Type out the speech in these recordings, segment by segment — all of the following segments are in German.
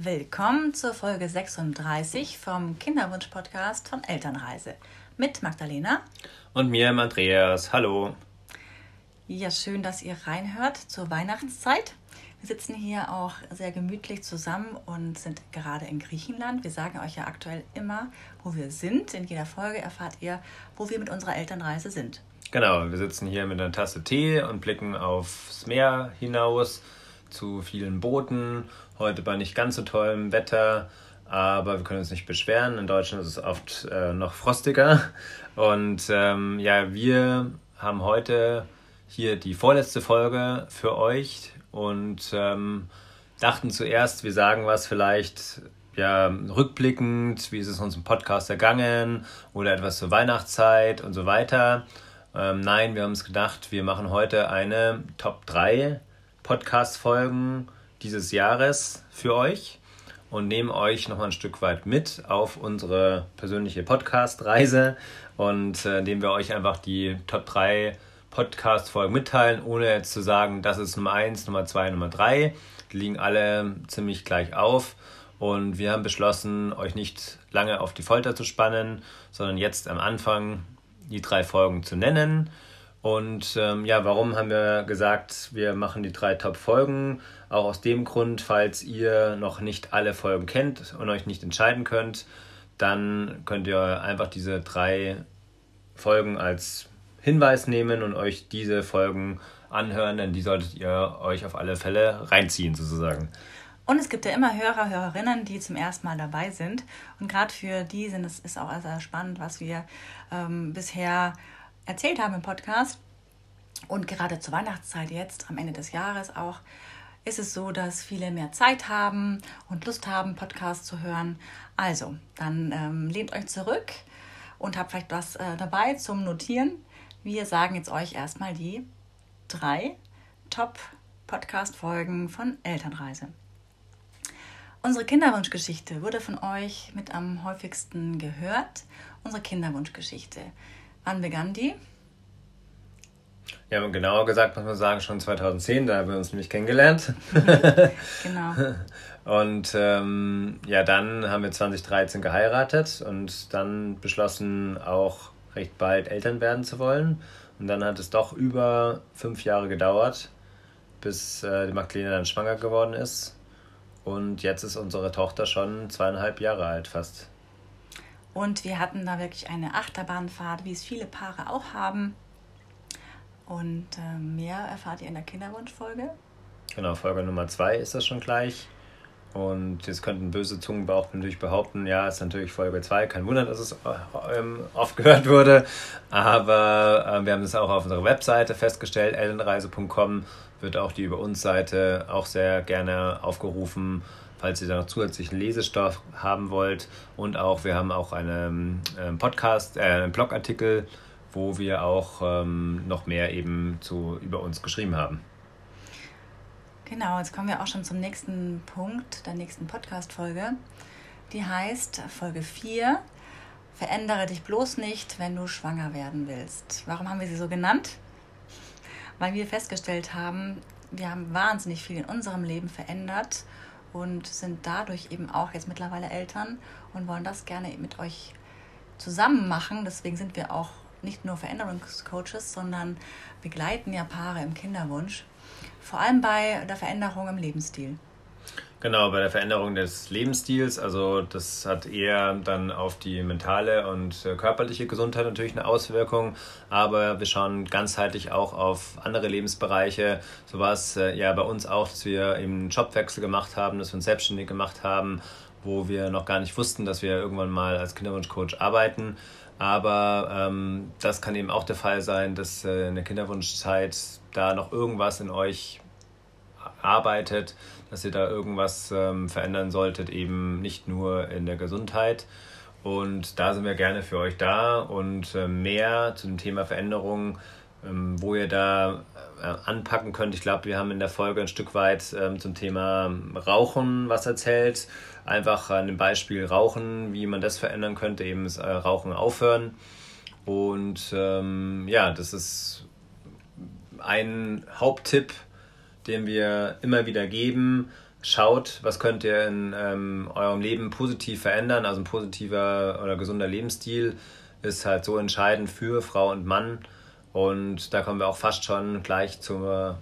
Willkommen zur Folge 36 vom Kinderwunsch-Podcast von Elternreise mit Magdalena und mir, Andreas. Hallo. Ja, schön, dass ihr reinhört zur Weihnachtszeit. Wir sitzen hier auch sehr gemütlich zusammen und sind gerade in Griechenland. Wir sagen euch ja aktuell immer, wo wir sind. In jeder Folge erfahrt ihr, wo wir mit unserer Elternreise sind. Genau, wir sitzen hier mit einer Tasse Tee und blicken aufs Meer hinaus zu vielen Booten Heute bei nicht ganz so tollem Wetter, aber wir können uns nicht beschweren. In Deutschland ist es oft äh, noch frostiger. Und ähm, ja, wir haben heute hier die vorletzte Folge für euch und ähm, dachten zuerst, wir sagen was vielleicht ja, rückblickend, wie ist es uns im Podcast ergangen oder etwas zur Weihnachtszeit und so weiter. Ähm, nein, wir haben uns gedacht, wir machen heute eine Top 3 Podcast-Folgen dieses Jahres für euch und nehmen euch noch mal ein Stück weit mit auf unsere persönliche Podcast-Reise und äh, indem wir euch einfach die Top 3 Podcast-Folgen mitteilen, ohne jetzt zu sagen, das ist Nummer 1, Nummer 2, Nummer 3. Die liegen alle ziemlich gleich auf. Und wir haben beschlossen, euch nicht lange auf die Folter zu spannen, sondern jetzt am Anfang die drei Folgen zu nennen. Und ähm, ja, warum haben wir gesagt, wir machen die drei Top-Folgen? Auch aus dem Grund, falls ihr noch nicht alle Folgen kennt und euch nicht entscheiden könnt, dann könnt ihr einfach diese drei Folgen als Hinweis nehmen und euch diese Folgen anhören, denn die solltet ihr euch auf alle Fälle reinziehen, sozusagen. Und es gibt ja immer Hörer, Hörerinnen, die zum ersten Mal dabei sind. Und gerade für die sind es ist auch sehr spannend, was wir ähm, bisher erzählt haben im Podcast. Und gerade zur Weihnachtszeit jetzt, am Ende des Jahres auch, ist es so, dass viele mehr Zeit haben und Lust haben, Podcasts zu hören. Also, dann ähm, lehnt euch zurück und habt vielleicht was äh, dabei zum Notieren. Wir sagen jetzt euch erstmal die drei Top-Podcast-Folgen von Elternreise. Unsere Kinderwunschgeschichte wurde von euch mit am häufigsten gehört. Unsere Kinderwunschgeschichte. Wann begann die? Ja, genauer gesagt muss man sagen, schon 2010, da haben wir uns nämlich kennengelernt. genau. Und ähm, ja, dann haben wir 2013 geheiratet und dann beschlossen, auch recht bald Eltern werden zu wollen. Und dann hat es doch über fünf Jahre gedauert, bis äh, die Magdalena dann schwanger geworden ist. Und jetzt ist unsere Tochter schon zweieinhalb Jahre alt fast. Und wir hatten da wirklich eine Achterbahnfahrt, wie es viele Paare auch haben. Und äh, mehr erfahrt ihr in der Kinderwunschfolge. Genau, Folge Nummer zwei ist das schon gleich. Und jetzt könnten böse Zungen natürlich behaupten, ja, ist natürlich Folge 2. Kein Wunder, dass es ähm, oft gehört wurde. Aber äh, wir haben das auch auf unserer Webseite festgestellt, ellenreise.com wird auch die Über uns Seite auch sehr gerne aufgerufen, falls ihr da noch zusätzlichen Lesestoff haben wollt. Und auch, wir haben auch einen ähm, Podcast, äh, einen Blogartikel wo wir auch ähm, noch mehr eben zu, über uns geschrieben haben. Genau, jetzt kommen wir auch schon zum nächsten Punkt der nächsten Podcast-Folge. Die heißt Folge 4. Verändere dich bloß nicht, wenn du schwanger werden willst. Warum haben wir sie so genannt? Weil wir festgestellt haben, wir haben wahnsinnig viel in unserem Leben verändert und sind dadurch eben auch jetzt mittlerweile Eltern und wollen das gerne mit euch zusammen machen. Deswegen sind wir auch nicht nur Veränderungscoaches, sondern begleiten ja Paare im Kinderwunsch, vor allem bei der Veränderung im Lebensstil. Genau, bei der Veränderung des Lebensstils, also das hat eher dann auf die mentale und äh, körperliche Gesundheit natürlich eine Auswirkung, aber wir schauen ganzheitlich auch auf andere Lebensbereiche. So war es äh, ja bei uns auch, dass wir eben einen Jobwechsel gemacht haben, dass wir uns selbstständig gemacht haben, wo wir noch gar nicht wussten, dass wir irgendwann mal als Kinderwunschcoach arbeiten. Aber ähm, das kann eben auch der Fall sein, dass äh, in der Kinderwunschzeit da noch irgendwas in euch arbeitet, dass ihr da irgendwas ähm, verändern solltet, eben nicht nur in der Gesundheit. Und da sind wir gerne für euch da und äh, mehr zu dem Thema Veränderung, ähm, wo ihr da äh, anpacken könnt. Ich glaube, wir haben in der Folge ein Stück weit ähm, zum Thema Rauchen was erzählt einfach an dem Beispiel Rauchen, wie man das verändern könnte, eben das äh, Rauchen aufhören. Und ähm, ja, das ist ein Haupttipp, den wir immer wieder geben. Schaut, was könnt ihr in ähm, eurem Leben positiv verändern. Also ein positiver oder gesunder Lebensstil ist halt so entscheidend für Frau und Mann. Und da kommen wir auch fast schon gleich zur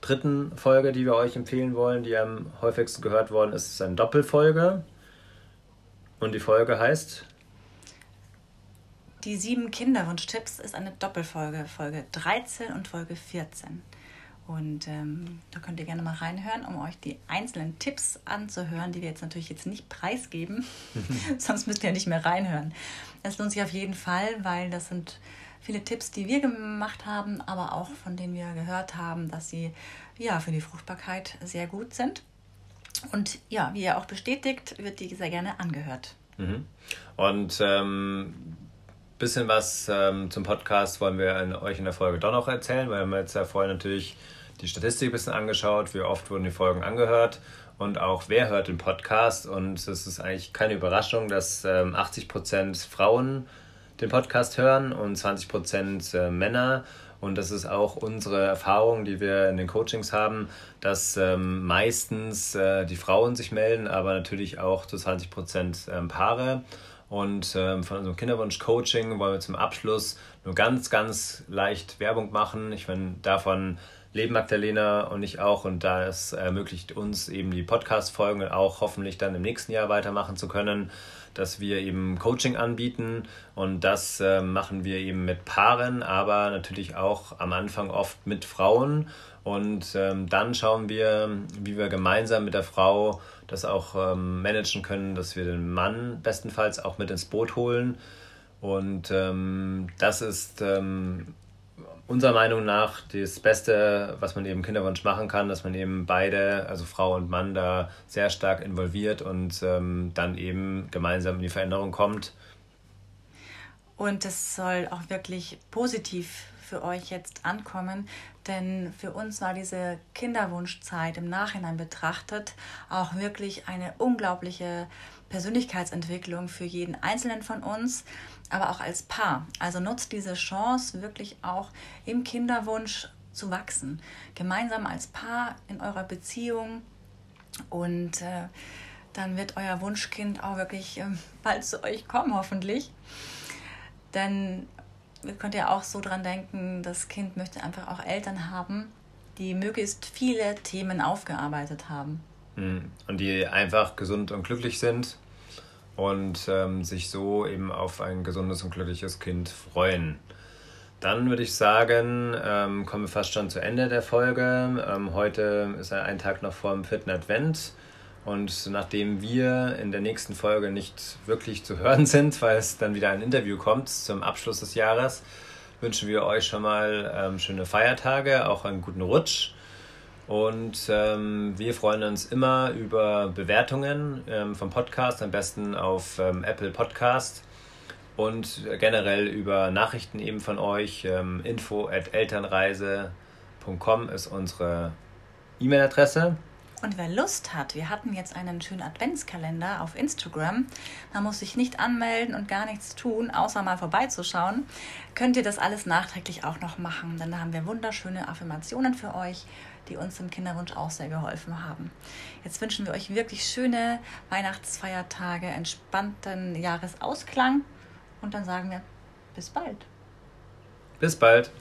dritten Folge, die wir euch empfehlen wollen, die am häufigsten gehört worden ist. Es ist eine Doppelfolge. Und die Folge heißt? Die sieben Kinderwunschtipps ist eine Doppelfolge, Folge 13 und Folge 14. Und ähm, da könnt ihr gerne mal reinhören, um euch die einzelnen Tipps anzuhören, die wir jetzt natürlich jetzt nicht preisgeben. Sonst müsst ihr ja nicht mehr reinhören. Es lohnt sich auf jeden Fall, weil das sind viele Tipps, die wir gemacht haben, aber auch von denen wir gehört haben, dass sie ja für die Fruchtbarkeit sehr gut sind. Und ja, wie ihr auch bestätigt, wird die sehr gerne angehört. Mhm. Und ähm, bisschen was ähm, zum Podcast wollen wir in, euch in der Folge doch noch erzählen, weil wir jetzt ja vorher natürlich die Statistik ein bisschen angeschaut, wie oft wurden die Folgen angehört und auch wer hört den Podcast. Und es ist eigentlich keine Überraschung, dass ähm, 80 Prozent Frauen den Podcast hören und 20 Prozent äh, Männer. Und das ist auch unsere Erfahrung, die wir in den Coachings haben, dass ähm, meistens äh, die Frauen sich melden, aber natürlich auch zu 20 Prozent ähm, Paare. Und ähm, von unserem Kinderwunsch-Coaching wollen wir zum Abschluss nur ganz, ganz leicht Werbung machen. Ich meine, davon leben Magdalena und ich auch. Und da es ermöglicht uns eben die Podcast-Folgen auch hoffentlich dann im nächsten Jahr weitermachen zu können, dass wir eben Coaching anbieten. Und das äh, machen wir eben mit Paaren, aber natürlich auch am Anfang oft mit Frauen. Und ähm, dann schauen wir, wie wir gemeinsam mit der Frau das auch ähm, managen können, dass wir den Mann bestenfalls auch mit ins Boot holen. Und ähm, das ist ähm, unserer Meinung nach das Beste, was man eben Kinderwunsch machen kann, dass man eben beide, also Frau und Mann, da sehr stark involviert und ähm, dann eben gemeinsam in die Veränderung kommt. Und es soll auch wirklich positiv für euch jetzt ankommen, denn für uns war diese Kinderwunschzeit im Nachhinein betrachtet auch wirklich eine unglaubliche Persönlichkeitsentwicklung für jeden Einzelnen von uns, aber auch als Paar. Also nutzt diese Chance wirklich auch im Kinderwunsch zu wachsen, gemeinsam als Paar in eurer Beziehung und äh, dann wird euer Wunschkind auch wirklich äh, bald zu euch kommen, hoffentlich. Denn könnt ja auch so dran denken, das Kind möchte einfach auch Eltern haben, die möglichst viele Themen aufgearbeitet haben. Hm. Und die einfach gesund und glücklich sind und ähm, sich so eben auf ein gesundes und glückliches Kind freuen. Dann würde ich sagen, ähm, kommen wir fast schon zu Ende der Folge. Ähm, heute ist ein Tag noch vor dem vierten Advent. Und nachdem wir in der nächsten Folge nicht wirklich zu hören sind, weil es dann wieder ein Interview kommt zum Abschluss des Jahres, wünschen wir euch schon mal ähm, schöne Feiertage, auch einen guten Rutsch. Und ähm, wir freuen uns immer über Bewertungen ähm, vom Podcast, am besten auf ähm, Apple Podcast und generell über Nachrichten eben von euch. Ähm, info at elternreise.com ist unsere E-Mail-Adresse. Und wer Lust hat, wir hatten jetzt einen schönen Adventskalender auf Instagram. Man muss sich nicht anmelden und gar nichts tun, außer mal vorbeizuschauen. Könnt ihr das alles nachträglich auch noch machen. Dann haben wir wunderschöne Affirmationen für euch, die uns im Kinderwunsch auch sehr geholfen haben. Jetzt wünschen wir euch wirklich schöne Weihnachtsfeiertage, entspannten Jahresausklang und dann sagen wir bis bald. Bis bald.